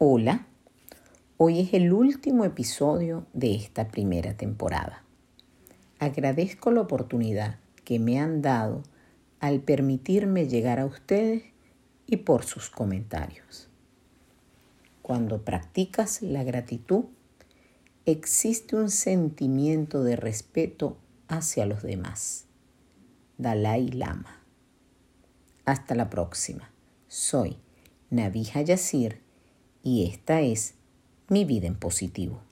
Hola, hoy es el último episodio de esta primera temporada. Agradezco la oportunidad que me han dado al permitirme llegar a ustedes y por sus comentarios. Cuando practicas la gratitud, existe un sentimiento de respeto hacia los demás. Dalai Lama. Hasta la próxima. Soy Navija Yacir y esta es mi vida en positivo.